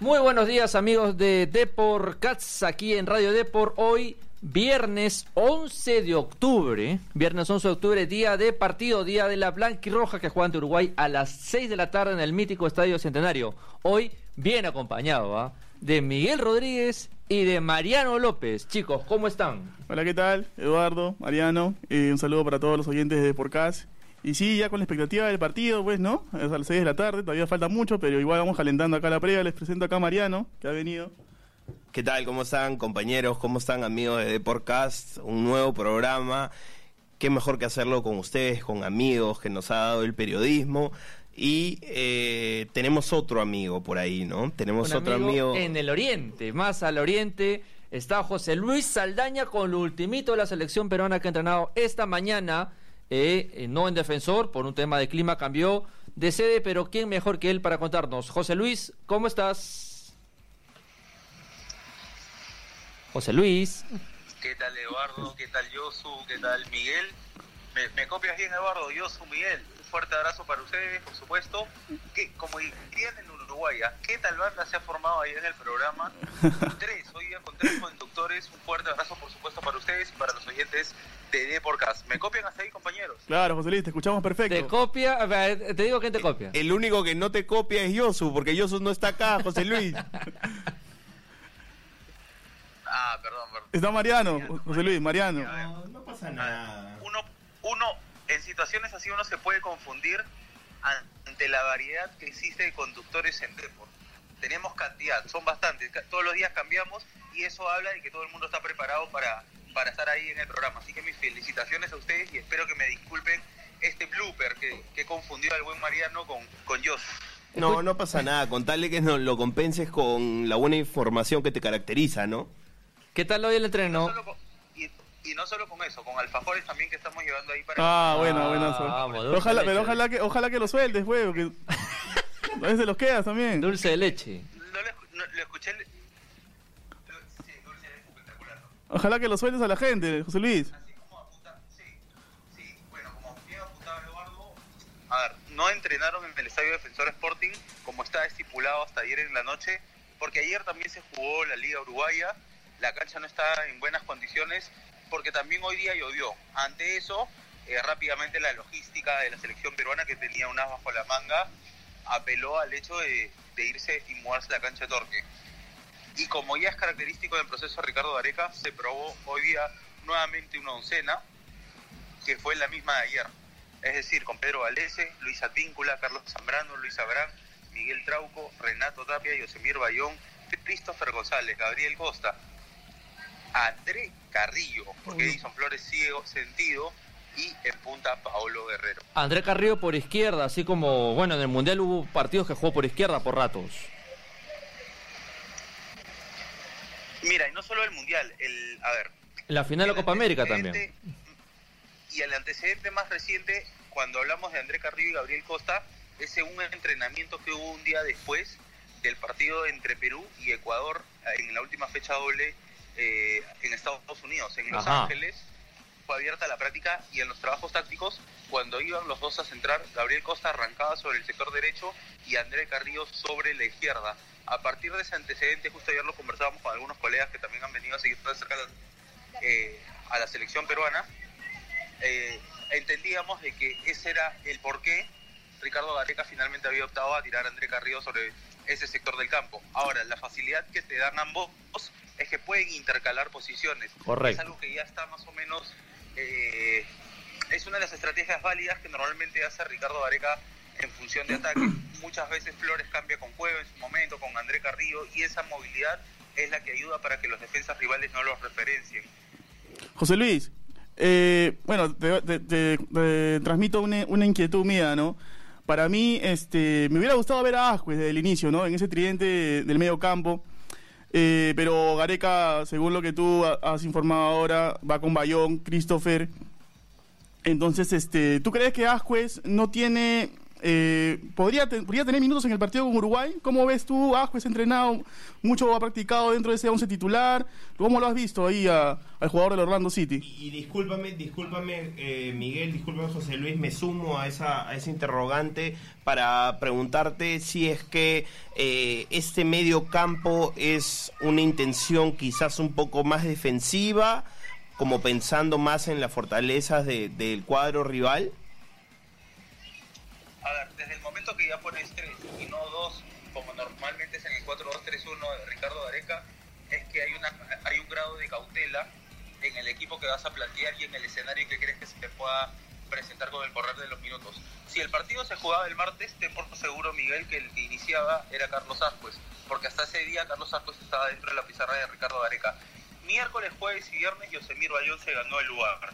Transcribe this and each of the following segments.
Muy buenos días amigos de Depor Cats aquí en Radio Depor. Hoy viernes 11 de octubre, viernes 11 de octubre, día de partido, día de la Blanquirroja que juega ante Uruguay a las 6 de la tarde en el mítico Estadio Centenario. Hoy bien acompañado ¿ah? de Miguel Rodríguez y de Mariano López. Chicos, ¿cómo están? Hola, ¿qué tal? Eduardo, Mariano, eh, un saludo para todos los oyentes de Deporcast. Y sí, ya con la expectativa del partido, pues, ¿no? Es a las 6 de la tarde, todavía falta mucho, pero igual vamos calentando acá la previa. Les presento acá a Mariano, que ha venido. ¿Qué tal? ¿Cómo están compañeros? ¿Cómo están amigos de Deportcast? Un nuevo programa. Qué mejor que hacerlo con ustedes, con amigos que nos ha dado el periodismo. Y eh, tenemos otro amigo por ahí, ¿no? Tenemos Un otro amigo. En el oriente, más al oriente, está José Luis Saldaña con lo ultimito de la selección peruana que ha entrenado esta mañana. Eh, eh, no en defensor, por un tema de clima cambió de sede, pero ¿quién mejor que él para contarnos? José Luis, ¿cómo estás? José Luis. ¿Qué tal Eduardo? ¿Qué tal Yosu? ¿Qué tal Miguel? ¿Me, me copias bien Eduardo? Yosu, Miguel. Un fuerte abrazo para ustedes, por supuesto. Que, como dirían en Uruguay. ¿qué tal banda se ha formado ahí en el programa? tres, hoy día con tres conductores. Un fuerte abrazo, por supuesto, para ustedes y para los oyentes de Deporcast. ¿Me copian hasta ahí, compañeros? Claro, José Luis, te escuchamos perfecto. Te copia, te digo quién te copia. El único que no te copia es Yosu, porque Yosu no está acá, José Luis. Ah, perdón, perdón. Está Mariano, José Luis, Mariano. No, no pasa nada. Uno, uno, en situaciones así uno se puede confundir ante la variedad que existe de conductores en Depor. Tenemos cantidad, son bastantes, todos los días cambiamos y eso habla de que todo el mundo está preparado para, para estar ahí en el programa. Así que mis felicitaciones a ustedes y espero que me disculpen este blooper que, que confundió al buen Mariano con, con. No, no pasa nada. Con tal de que no lo compenses con la buena información que te caracteriza, ¿no? ¿Qué tal hoy el No entreno? solo con- y, y no solo con eso, con alfajores también que estamos llevando ahí para... Ah, bueno, Ah, buenazo. vamos, Pero ojalá, leche. pero ojalá que, ojalá que lo sueltes, güey, porque a veces los quedas también. Dulce de leche. No lo, no- lo escuché... le- Sí, dulce es espectacular. Ojalá que lo sueltes a la gente, José Luis. Así como apunta, sí, sí, bueno, como bien apuntaba Eduardo, a ver, no entrenaron en el Estadio Defensor Sporting como estaba estipulado hasta ayer en la noche, porque ayer también se jugó la Liga Uruguaya, la cancha no está en buenas condiciones, porque también hoy día llovió. Ante eso, eh, rápidamente la logística de la selección peruana, que tenía un as bajo la manga, apeló al hecho de, irse y mudarse la cancha de Torque. Y como ya es característico del proceso de Ricardo Gareca, se probó hoy día nuevamente una oncena, que fue la misma de ayer. Es decir, con Pedro Valese, Luis Advíncula, Carlos Zambrano, Luis Abrán, Miguel Trauco, Renato Tapia, Yosemir Bayón, Christopher González, Gabriel Costa, André Carrillo, porque Edison Flores sigue sentido, y en punta Paolo Guerrero. André Carrillo por izquierda, así como, bueno, en el Mundial hubo partidos que jugó por izquierda por ratos. Mira, y no solo el Mundial, el, a ver, la final de Copa América también. Y el antecedente más reciente, cuando hablamos de André Carrillo y Gabriel Costa, es un entrenamiento que hubo un día después del partido entre Perú y Ecuador eh, en la última fecha doble eh, en Estados Unidos, en Los Ajá. Ángeles. Fue abierta la práctica y en los trabajos tácticos, cuando iban los dos a centrar, Gabriel Costa arrancaba sobre el sector derecho y André Carrillo sobre la izquierda. A partir de ese antecedente, justo ayer lo conversábamos con algunos colegas que también han venido a seguir de cerca eh, a la selección peruana, eh, entendíamos de que ese era el por qué Ricardo Gareca finalmente había optado a tirar a André Carrillo sobre ese sector del campo. Ahora, la facilidad que te dan ambos es que pueden intercalar posiciones. Correcto. Es algo que ya está más o menos... eh, es una de las estrategias válidas que normalmente hace Ricardo Gareca en función de ataque. Muchas veces Flores cambia con Cueva en su momento, con André Carrillo, y esa movilidad es la que ayuda para que los defensas rivales no los referencien. José Luis, eh, bueno, te, transmito una, una inquietud mía, ¿no? Para mí, este, me hubiera gustado ver a Ascuez desde el inicio, ¿no? En ese tridente del medio campo. Eh, pero Gareca, según lo que tú ha- has informado ahora, va con Bayón, Christopher. Entonces, este, ¿tú crees que Ascuez no tiene eh, podría, podría tener minutos en el partido con Uruguay. ¿Cómo ves tú? Asco es entrenado, mucho ha practicado dentro de ese 11 titular. ¿Cómo lo has visto ahí al jugador del Orlando City? Y, discúlpame, discúlpame eh, Miguel, discúlpame José Luis, me sumo a esa, a ese interrogante para preguntarte si es que eh, este medio campo es una intención quizás un poco más defensiva, como pensando más en las fortalezas de- del cuadro rival. A ver, desde el momento que ya pones tres y no dos, como normalmente es en el 4-2-3-1 de Ricardo Gareca, es que hay, una, hay un grado de cautela en el equipo que vas a plantear y en el escenario que crees que se te pueda presentar con el correr de los minutos. Si el partido se jugaba el martes, te por seguro, Miguel, que el que iniciaba era Carlos Ascuez, porque hasta ese día Carlos Ascuez estaba dentro de la pizarra de Ricardo Gareca. Miércoles, jueves y viernes, Yosemir Bayón se ganó el lugar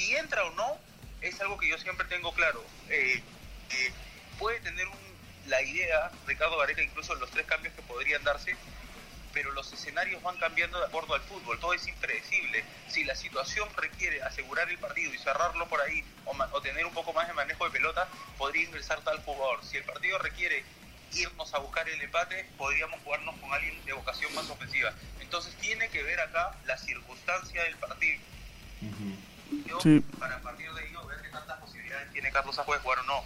si entra o no, es algo que yo siempre tengo claro. Eh, eh, puede tener un- la idea, Ricardo Gareca, incluso los tres cambios que podrían darse, pero los escenarios van cambiando de acuerdo al fútbol, todo es impredecible. Si la situación requiere asegurar el partido y cerrarlo por ahí o, tener un poco más de manejo de pelota, podría ingresar tal jugador. Si el partido requiere irnos a buscar el empate, podríamos jugarnos con alguien de vocación más ofensiva. Entonces tiene que ver acá la circunstancia del partido. Yo, Sí. para partir de ello ver qué tantas posibilidades tiene Carlos Ajuez de jugar o no.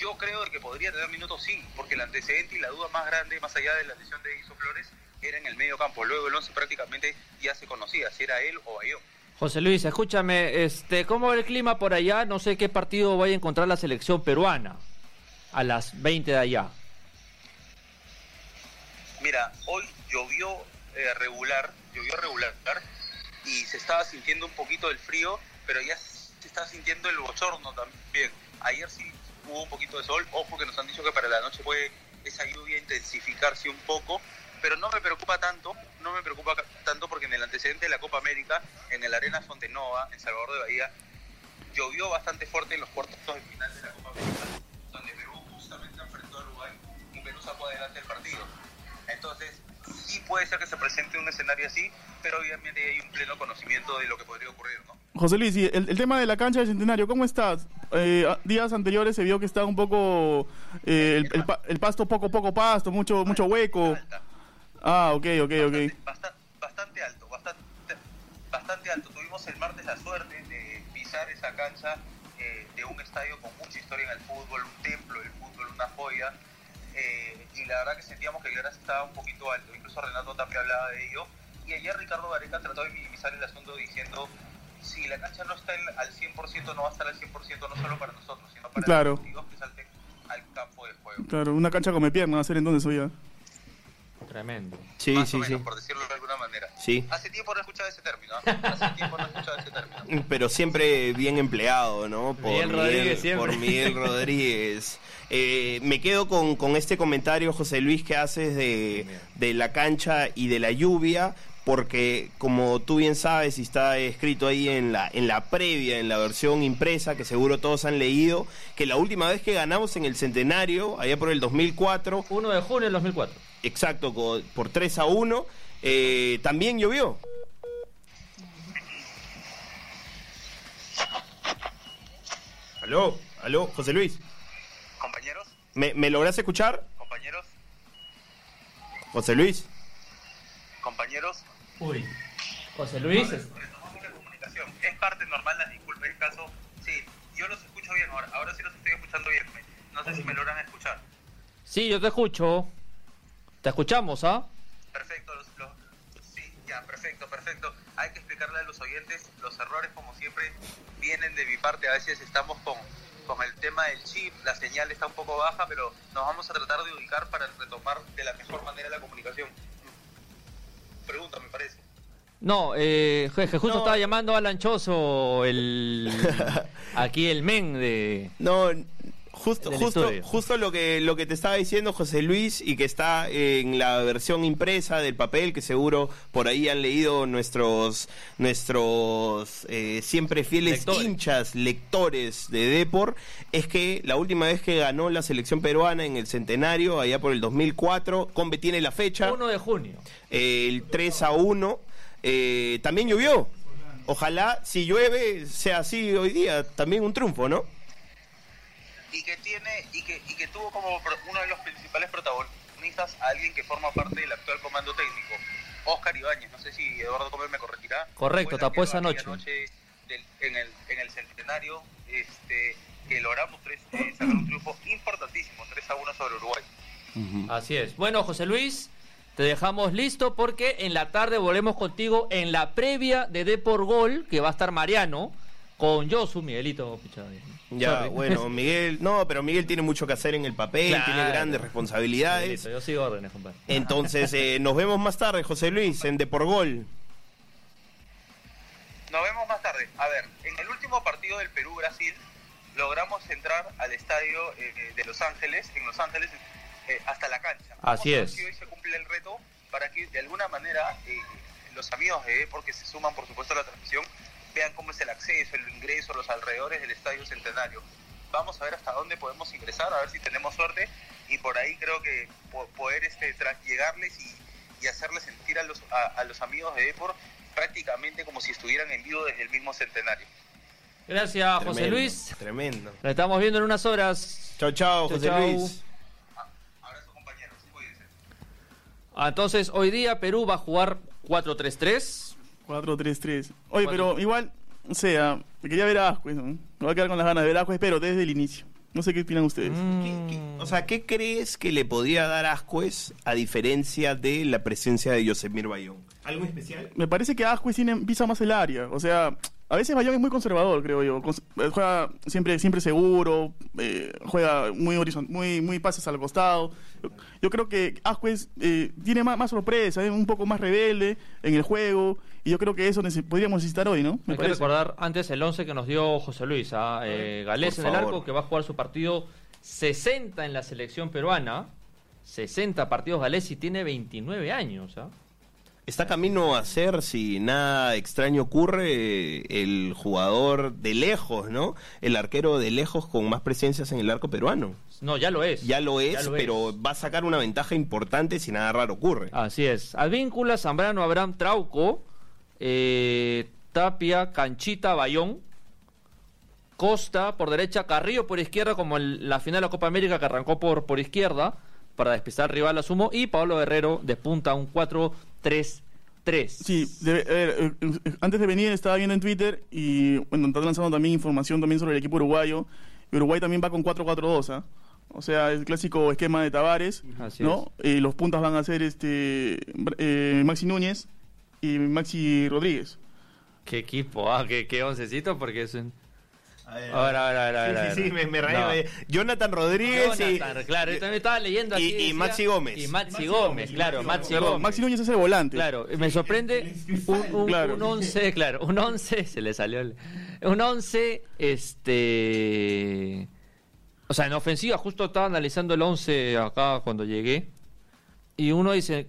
Yo creo que podría tener minutos sí, porque el antecedente y la duda más grande, más allá de la lesión de Iso Flores, era en el medio campo. Luego el 11 prácticamente ya se conocía, si era él o Bayón. José Luis, escúchame, este, ¿cómo va el clima por allá? No sé qué partido vaya a encontrar la selección peruana a las 20 de allá. Mira, hoy llovió eh, regular, llovió regular y se estaba sintiendo un poquito del frío, pero ya se está sintiendo el bochorno también. Ayer sí hubo un poquito de sol, ojo que nos han dicho que para la noche puede esa lluvia intensificarse un poco, pero no me preocupa tanto, no me preocupa tanto porque en el antecedente de la Copa América, en el Arena Fontenova, en Salvador de Bahía, llovió bastante fuerte en los cuartos de final de la Copa América, donde Perú justamente enfrentó a Uruguay y Perú sacó adelante el partido. Entonces, sí puede ser que se presente un escenario así, pero obviamente hay un pleno conocimiento de lo que podría ocurrir, ¿no? José Luis, y el, el tema de la cancha del Centenario, ¿cómo estás? Eh, días anteriores se vio que estaba un poco eh, el, el el pasto poco poco pasto, mucho mucho hueco. Ah, ok, ok, ok. Bastante, basta- bastante alto, bastante, bastante alto. Tuvimos el martes la suerte de pisar esa cancha eh, de un estadio con mucha historia en el fútbol, un templo del fútbol, una joya. Eh, y la verdad que sentíamos que el gras estaba un poquito alto. Incluso Renato Tapia hablaba de ello. Y ayer Ricardo Gareca trató de minimizar el asunto diciendo, si la cancha no está en- al 100%, no va a estar al 100% no solo para nosotros, sino para Claro. los que salten al campo de juego. Claro, una cancha come pierna va a ser entonces hoy ya. Tremendo. Sí, Más sí, o menos, sí. por decirlo de alguna manera. Sí. Hace tiempo no he escuchado ese término. ¿ah? Hace tiempo no he escuchado ese término. Pero siempre bien empleado, ¿no? Por Miguel Rodríguez siempre. Por Miguel Rodríguez. Eh, me quedo con, con este comentario, José Luis, que haces de, de la cancha y de la lluvia, porque como tú bien sabes y está escrito ahí en la, en la previa, en la versión impresa, que seguro todos han leído, que la última vez que ganamos en el centenario, allá por el 2004, 1 de junio del 2004. Exacto, por 3 a 1, eh, también llovió. Aló, aló, José Luis. Compañeros, ¿Me, me logras escuchar? compañeros, José Luis. compañeros. Uy. José Luis. es- Retomamos la comunicación. Es parte normal, las disculpas en caso. Sí, yo los escucho bien ahora. Ahora sí los estoy escuchando bien. No sé si me logran escuchar. Sí, yo te escucho. Te escuchamos, ¿ah? Perfecto, los, los- sí, ya, perfecto, perfecto. Hay que explicarle a los oyentes, los errores como siempre vienen de mi parte. A veces estamos con, con el tema del chip, la señal está un poco baja, pero nos vamos a tratar de ubicar para retomar de la mejor manera la comunicación. Pregunta, me parece. No, eh, justo No. estaba llamando a Alan Choso, el aquí el men de No, justo, justo, estudio. justo lo que lo que te estaba diciendo José Luis y que está en la versión impresa del papel que seguro por ahí han leído nuestros nuestros eh, siempre fieles Lectores. hinchas lectores de Depor es que la última vez que ganó la selección peruana en el centenario allá por el 2004 Combe tiene la fecha 1 de junio. eh, el 3 a 1 eh, también llovió ojalá si llueve sea así hoy día también un triunfo no y que tiene y que, y que tuvo como uno de los principales protagonistas a alguien que forma parte del actual comando técnico, Oscar Ibáñez. No sé si Eduardo Gómez me corregirá. Correcto, tapó esa noche. del- en, el, en el centenario este, que logramos tres, eh, sacar un triunfo importantísimo, 3 a 1 sobre Uruguay. Así es. Bueno, José Luis, te dejamos listo porque en la tarde volvemos contigo en la previa de Depor Gol, que va a estar Mariano, con Josu, Miguelito. picha, Ya, sorry. bueno, Miguel, no, pero Miguel tiene mucho que hacer en el papel, Claro. tiene grandes responsabilidades. Miguelito, yo sigo órdenes, compadre. Entonces, eh, nos vemos más tarde, José Luis, en Deporgol. Nos vemos más tarde. A ver, en el último partido del Perú-Brasil logramos entrar al estadio eh, de Los Ángeles, en Los Ángeles, eh, hasta la cancha. Así es. si hoy se cumple el reto para que de alguna manera eh, los amigos de porque se suman por supuesto a la transmisión vean cómo es el acceso, el ingreso, los alrededores del Estadio Centenario. Vamos a ver hasta dónde podemos ingresar, a ver si tenemos suerte y por ahí creo que po- poder este, tra- llegarles y, y hacerles sentir a los, a, a los amigos de Depor prácticamente como si estuvieran en vivo desde el mismo Centenario. Gracias, José Luis. Tremendo. Nos estamos viendo en unas horas. Chao, chao, José chau. Luis. Abrazo compañeros, cuídense. Ah, Entonces, hoy día Perú va a jugar 4-3-3. 4-3-3. Oye, pero igual, o sea, me quería ver a Ascuez, ¿no? Me voy a quedar con las ganas de ver a Ascuez, pero desde el inicio. No sé qué opinan ustedes. Mm. ¿Qué- qué- o sea, ¿qué crees que le podía dar Ascuez a diferencia de la presencia de Yosemir Bayón? ¿Algo especial? Me parece que Ascuez tiene, pisa más el área. O sea, a veces Bayón es muy conservador, creo yo. Cons- eh, juega siempre, siempre seguro, eh, juega muy muy, muy pases al costado. Yo, yo creo que Ascuez eh, tiene más, más sorpresa, es un poco más rebelde en el juego. Y yo creo que eso podríamos necesitar hoy, ¿no? Me Hay que parece. recordar antes el 11 que nos dio José Luis. ¿ah? Eh, Galés en el arco, que va a jugar su partido 60 en la selección peruana. 60 partidos Galés y tiene 29 años. ¿ah? Está camino a ser, si nada extraño ocurre, el jugador de lejos, ¿no? El arquero de lejos con más presencias en el arco peruano. No, ya lo es. Ya lo es, pero va a sacar una ventaja importante si nada raro ocurre. Así es. Advíncula, Zambrano, Abraham, Trauco, eh, Tapia, Canchita, Bayón, Costa por derecha, Carrillo por izquierda, como en la final de la Copa América que arrancó por, por izquierda para despistar al rival, sumo y Pablo Guerrero de punta, un 4 3 3. Sí, eh, eh, eh, antes de venir estaba viendo en Twitter y bueno, están lanzando también información también sobre el equipo uruguayo. Uruguay también va con 4-4-2. ¿ah? O sea, el clásico esquema de Tavares, Así ¿no? los puntas van a ser este Maxi Núñez y Maxi Rodríguez. Qué equipo, ah, qué, qué oncecito porque es un... A ver, A ver, a ver, a ver, a ver, a ver. Sí, sí, sí, me, me reí, No. Jonathan Rodríguez Jonathan, claro, yo también estaba leyendo y- aquí. y decía- Maxi Gómez. Y Maxi Gómez, claro, Maxi Perdón, Gómez. Maxi Núñez es el volante. Claro, me sorprende un, un, Claro. un 11, claro, un 11, se le salió el, un 11, este, o sea, en ofensiva, justo estaba analizando el 11 acá cuando llegué, y uno dice,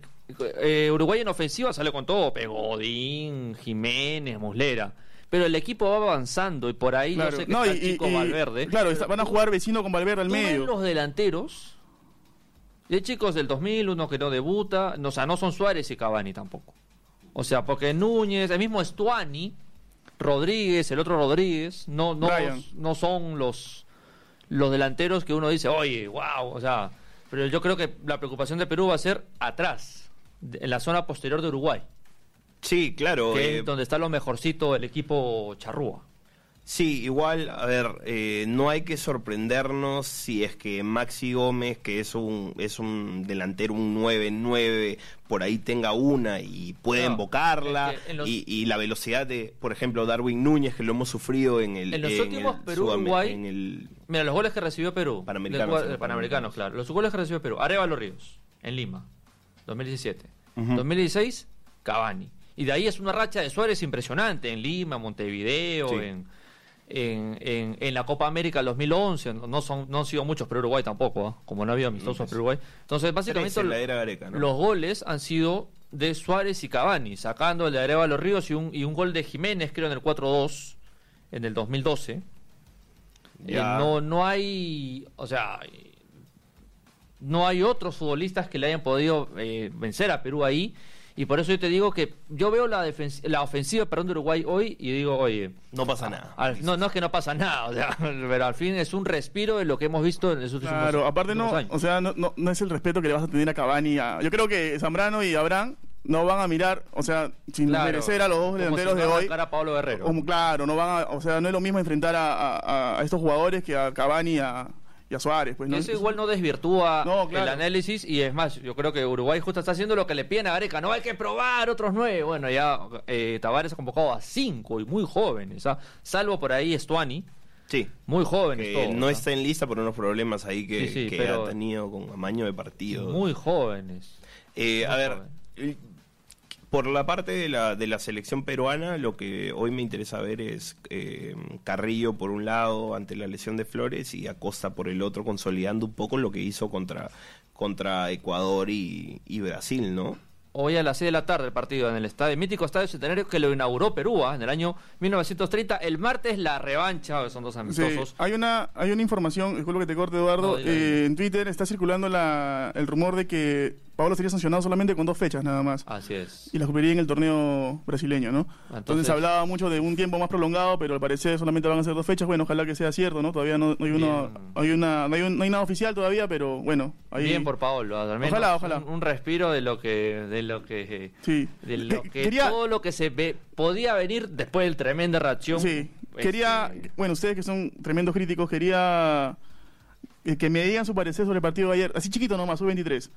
eh, Uruguay en ofensiva sale con todo, Pegodín, Jiménez, Muslera, pero el equipo va avanzando y por ahí Claro. yo sé que No, está y- chico y- Valverde. Claro, está- van a jugar vecino con Valverde al medio. los delanteros, de chicos del 2000, uno que no debuta, no, o sea, no son Suárez y Cavani tampoco. O sea, porque Núñez, el mismo Estuani, Rodríguez, el otro Rodríguez, no, no, no son los, los delanteros que uno dice, oye, wow, o sea, pero yo creo que la preocupación de Perú va a ser atrás, en la zona posterior de Uruguay, Sí, claro. que eh, es donde está lo mejorcito el equipo charrúa. Sí, igual, a ver, eh, no hay que sorprendernos si es que Maxi Gómez, que es un, es un delantero, un 9-9, por ahí tenga una y puede No, es que los- y, y la velocidad de, por ejemplo, Darwin Núñez, que lo hemos sufrido en el. En los en últimos el Perú-Uruguay- Sudam- En el, Mira, los goles que recibió Perú. Panamericanos, los Panamericanos, Panamericanos. claro. Los goles que recibió Perú. Arevalo Ríos, en Lima, 2017. Ujú. 2016, Cavani. Y de ahí es una racha de Suárez impresionante. En Lima, Montevideo, Sí. en, en, en- en la Copa América 2011. No, son, no han sido muchos, pero Uruguay tampoco, ¿ah? como no había amistosos para Uruguay. Entonces, básicamente, Tres en la era Gareca, ¿no? los goles han sido de Suárez y Cavani, sacando el de Arevalo Ríos y un, y un gol de Jiménez, creo, en el 4-2, en el 2012. Eh, no, no hay, o sea, no hay otros futbolistas que le hayan podido eh, vencer a Perú ahí. Y por eso yo te digo que yo veo la, la ofensiva perdón, de Uruguay hoy y digo, oye, No pasa nada. al- no, no es que no pasa nada, o sea, pero al fin es un respiro de lo que hemos visto en los últimos Claro, aparte no, años. o sea, no, no, no es el respeto que le vas a tener a Cavani. a- yo creo que Zambrano y Abraham no van a mirar, o sea, sin Claro, merecer a los dos delanteros si de van a hoy. a Pablo Guerrero. Como, claro, no van a, o sea, no es lo mismo enfrentar a, a- a estos jugadores que a Cavani y a, y a Suárez, pues, ¿no? Eso igual no desvirtúa No, claro. el análisis y es más, yo creo que Uruguay justo está haciendo lo que le piden a Gareca, no hay que probar otros nueve. Bueno, ya eh, Tavares ha convocado a cinco y muy jóvenes, ¿ah? salvo por ahí Estuani, Sí. muy jóvenes Que todos, no ¿ah? está en lista por unos problemas ahí que, Sí, sí, que ha tenido con amaño de partido. muy jóvenes. Eh, a ver, joven. Por la parte de la, de la selección peruana, lo que hoy me interesa ver es eh, Carrillo por un lado ante la lesión de Flores y Acosta por el otro, consolidando un poco lo que hizo contra, contra Ecuador y, y Brasil, ¿no? Hoy a las 6 de la tarde el partido en el estadio, mítico Estadio Centenario que lo inauguró Perú ¿ah? en el año 1930. El martes la revancha, son dos Sí, amistosos. hay una hay una información, disculpa que te corte Eduardo, No, eh, en Twitter está circulando la, el rumor de que Pablo sería sancionado solamente con dos fechas nada más. Así es. Y las cumpliría en el torneo brasileño, ¿no? Entonces, Entonces- hablaba mucho de un tiempo más prolongado, pero al parecer solamente van a ser dos fechas. Bueno, ojalá que sea cierto, ¿no? Todavía no, no hay, uno, hay, una, no, hay un- no hay nada oficial todavía, pero bueno. Ahí, Bien por Paolo, al menos Ojalá, ojalá. Un, un respiro de lo que de lo que Sí. de lo Que- quería- todo lo que se ve podía venir después del tremenda reacción. Sí, este, quería, bueno, ustedes que son tremendos críticos, quería eh, que me digan su parecer sobre el partido de ayer. Así chiquito nomás, sub-23.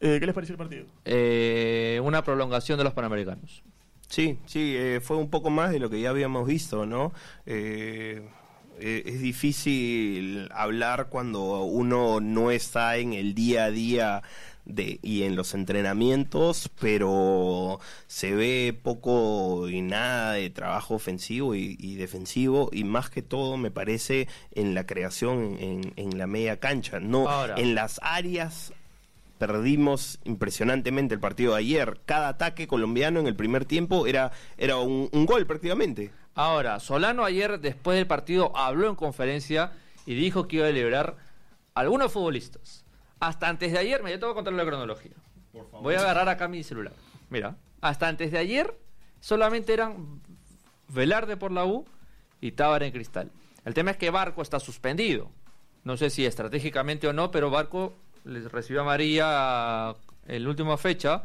Eh, ¿Qué les pareció el partido? eh, una prolongación de los panamericanos. Sí, sí, eh, fue un poco más de lo que ya habíamos visto, ¿no? Eh, eh, es difícil hablar cuando uno no está en el día a día de, y en los entrenamientos, pero se ve poco y nada de trabajo ofensivo y, y defensivo y más que todo me parece en la creación en, en la media cancha, no Ahora. en las áreas perdimos impresionantemente el partido de ayer. Cada ataque colombiano en el primer tiempo era, era un, un gol prácticamente. Ahora, Solano ayer después del partido habló en conferencia y dijo que iba a liberar a algunos futbolistas. Hasta antes de ayer, te voy a contar la cronología. Voy a agarrar acá mi celular. Mira, hasta antes de ayer solamente eran Velarde por la U y Tábara en Cristal. El tema es que Barco está suspendido. No sé si estratégicamente o no, pero Barco les recibió a María en la última fecha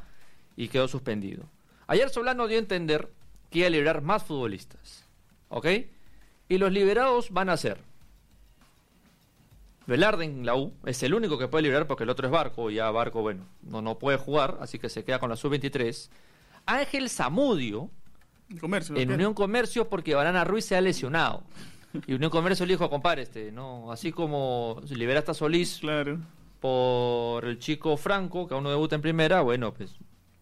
y quedó suspendido. Ayer Solano dio a entender que iba a liberar más futbolistas. ¿Ok? Y los liberados van a ser Velarde en la U, es el único que puede liberar porque el otro es Barco, y ya Barco, bueno, no, no puede jugar, así que se queda con la sub-23. Ángel Zamudio, Comercio. en. Unión Comercio porque Barana Ruiz se ha lesionado. Y Unión Comercio le dijo, compadre, este, no, así como liberaste a Solís Claro. Por el chico Franco, que aún no debuta en primera, bueno, pues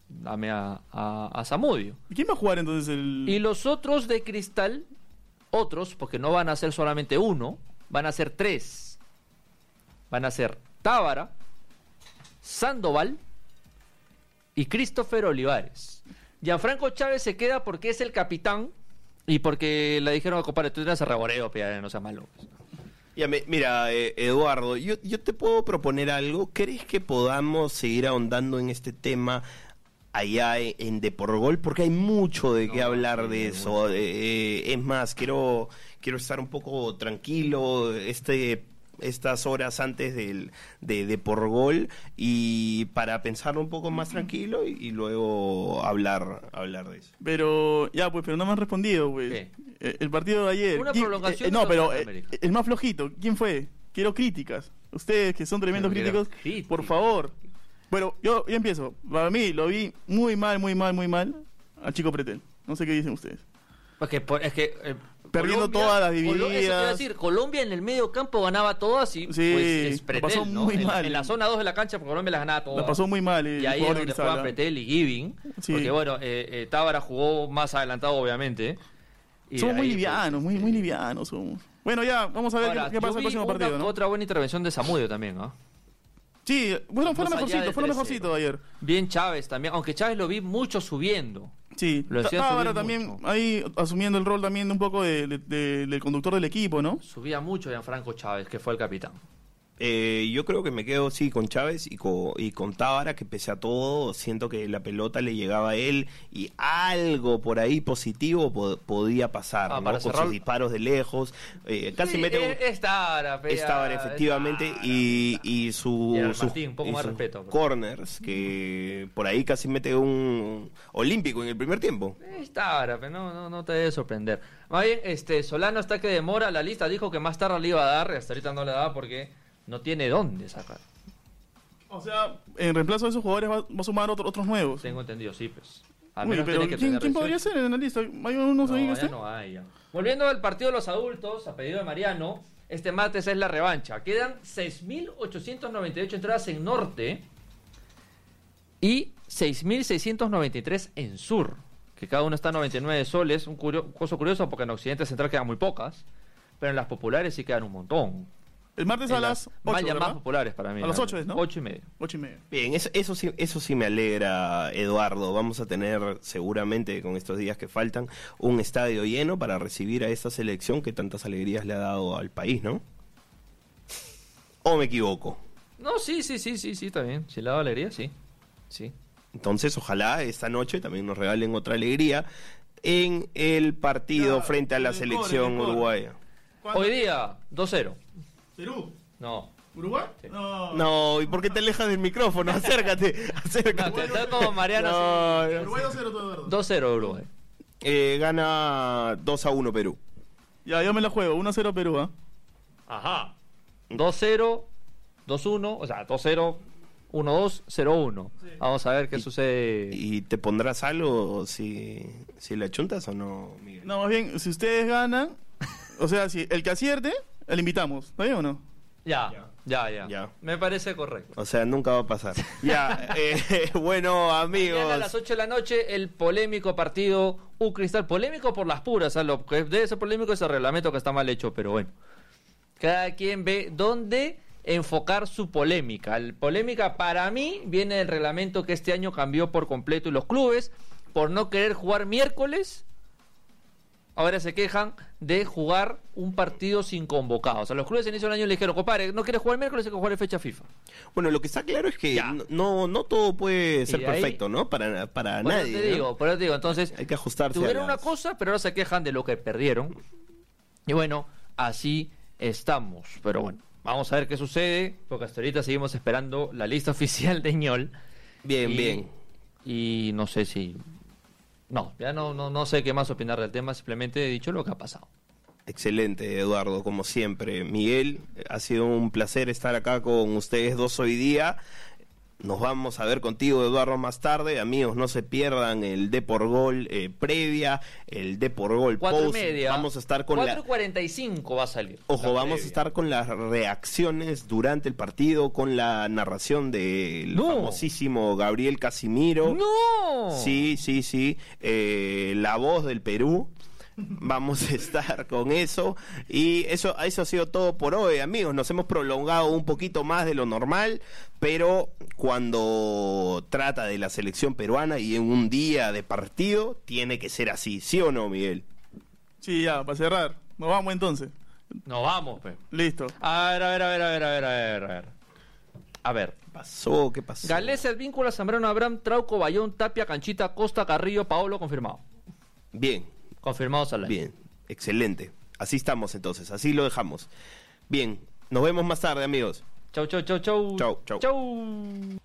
dame a, a, a Zamudio. ¿Y quién va a jugar entonces el...? Y los otros de Cristal, otros, porque no van a ser solamente uno, van a ser tres. Van a ser Tábara, Sandoval y Christopher Olivares. Gianfranco Chávez se queda porque es el capitán y porque le dijeron, compadre, tú tienes a reboreo, pia, no seas malo. Ya me- mira, eh, Eduardo, yo, yo te puedo proponer algo. ¿Crees que podamos seguir ahondando en este tema allá en, De Por Gol? Porque hay mucho de qué hablar de eso. Eh, es más, quiero, quiero estar un poco tranquilo este estas horas antes del, de, de por gol y para pensar un poco más tranquilo y, y luego hablar hablar de eso. Pero, ya, pues, pero no me han respondido, pues. ¿Qué? Eh, El partido de ayer. Una ¿quién- prolongación eh, no, pero eh, el más flojito, ¿quién fue? Quiero críticas. Ustedes que son tremendos críticos, críticas. por favor. Bueno, yo, yo empiezo. Para mí lo vi muy mal, muy mal, muy mal al chico Pretel. No sé qué dicen ustedes. Porque por- es que eh, Perdiendo todas las Colo- eso te iba a divididas. decir, Colombia en el medio campo ganaba todas y Sí, pues es Pretel, pasó ¿no? muy en, mal. en la zona 2 de la cancha porque Colombia las ganaba todas. La pasó muy mal. el y ahí es donde juegan. Pretel y Giving. Sí. Porque bueno, eh, eh, Tábara jugó más adelantado obviamente. Y Somos muy pues, livianos, muy, este, muy livianos somos. Bueno, ya, vamos a ver ahora, qué, pasa el vi próximo una- partido, ¿no? Otra buena intervención de Samudio también, ¿no? Sí, bueno, fue lo mejorcito, fue lo 3-0. mejorcito de ayer. Bien Chávez también, aunque Chávez lo vi mucho subiendo. Sí, Lo Tábara también mucho. ahí asumiendo el rol también de un poco de, de- de- del conductor del equipo, ¿no? Subía mucho Gianfranco Chávez, que fue el capitán. Eh, yo creo que me quedo, sí, con Chávez y con, y con Tábara, que pese a todo, siento que la pelota le llegaba a él y algo por ahí positivo po- podía pasar, Ah, ¿no? para Con cerrar- sus disparos de lejos. eh, casi Sí, mete un... es- Tábara, Es efectivamente, Tábara. y, y su, Gerard sus- Martín, un poco y más sus respeto, pero- corners, que por ahí casi mete un olímpico en el primer tiempo. Es Tábara, pe, no, no, no te debe sorprender. Más bien, este, Solano está que demora la lista, dijo que más tarde le iba a dar, hasta ahorita no le da porque no tiene dónde sacar. O sea, en reemplazo de esos jugadores va, va a sumar otro- otros nuevos. Tengo entendido, sí, pues. Al Uy, menos pero tiene que ¿quién, quién podría ser en la lista? ¿Hay unos No, ahí que ya estén? no hay, ya. Volviendo al partido de los adultos, a pedido de Mariano, este martes es la revancha. Quedan 6.898 entradas en norte y 6.693 en sur, que cada uno está a 99 soles. Un curio- cosa curioso porque en Occidente Central quedan muy pocas, pero en las populares sí quedan un montón. El martes a las las más 8, llamadas ¿verdad? populares para mí. A las ocho es, ¿no? 8 y medio. 8 y media. Bien, eso, eso sí, eso sí me alegra, Eduardo. Vamos a tener seguramente con estos días que faltan un estadio lleno para recibir a esta selección que tantas alegrías le ha dado al país, ¿no? ¿O me equivoco? No, sí, sí, sí, sí, sí, está bien. Si la valería, sí. Sí. Entonces, ojalá esta noche también nos regalen otra alegría en el partido frente a la el selección uruguaya. ¿Cuándo? Hoy día, 2-0. ¿Perú? No. ¿Uruguay? Sí. No. No, ¿y por qué te alejas del micrófono? Acércate, No, acércate. te- está como Mariano. No, así. no. Uruguay 2-0 todo Eduardo. 2-0 Uruguay. Eh, gana 2 a 1 Perú. Ya, yo me la juego. 1-0 Perú, ¿ah? Ajá. 2-0, 2-1, o sea, 2-0, 1-2, 0-1. Vamos a ver qué sucede. ¿Y te pondrás algo si, si la chuntas o no, Miguel? No, más bien, si ustedes ganan, o sea, si el que acierte, el invitamos. ¿Está bien o no? Ya, ya, ya. Ya. Me parece correcto. O sea, nunca va a pasar. ya, eh, bueno, amigos. Mañana a las 8 de la noche, el polémico partido U Cristal. Polémico por las puras, ¿sabes? lo que debe ser polémico es el reglamento que está mal hecho, pero bueno. Cada quien ve dónde enfocar su polémica. El polémica para mí viene del reglamento que este año cambió por completo y los clubes, por no querer jugar miércoles, ahora se quejan de jugar un partido sin convocados. O sea, los clubes a inicio del año le dijeron, compadre, no quieres jugar miércoles, hay que jugar en fecha FIFA. Bueno, lo que está claro es que Ya. no, no todo puede ser ahí- perfecto, ¿no? Para, para Por eso nadie. te ¿no? digo, por eso te digo, entonces Hay que ajustarse. a tuvieron una cosa, pero ahora se quejan de lo que perdieron. Y bueno, así estamos. Pero bueno, vamos a ver qué sucede, porque hasta ahorita seguimos esperando la lista oficial de ñol. Bien, Y- bien. Y no sé si... No, ya no, no, no sé qué más opinar del tema, simplemente he dicho lo que ha pasado. Excelente, Eduardo, como siempre. Miguel, ha sido un placer estar acá con ustedes dos hoy día. Nos vamos a ver contigo, Eduardo, más tarde. Amigos, no se pierdan el D por Gol eh, previa, el D por Gol Cuatro y post. media. Vamos a estar con la... 4.45 va a salir. Ojo, la vamos a estar con las reacciones durante el partido, con la narración del No. famosísimo Gabriel Casimiro. ¡No! Sí, sí, sí. Eh, la voz del Perú. Vamos a estar con eso. Y eso, eso ha sido todo por hoy, amigos. Nos hemos prolongado un poquito más de lo normal, pero cuando trata de la selección peruana y en un día de partido, tiene que ser así, ¿sí o no, Miguel? Sí, ya, para cerrar. Nos vamos entonces. Nos vamos, pe. Listo. A ver, a ver, a ver, a ver, a ver, a ver, a ver. A ver. ¿Qué pasó? ¿Qué pasó? Galés, el vínculo, Zambrano, Abraham, Trauco, Bayón, Tapia, Canchita, Costa, Carrillo, Paolo, confirmado. Bien, Confirmados al aire. bien, excelente. Así estamos entonces, así lo dejamos. Bien, nos vemos más tarde, amigos. Chau, chau, chau, chau. Chau, chau. Chau.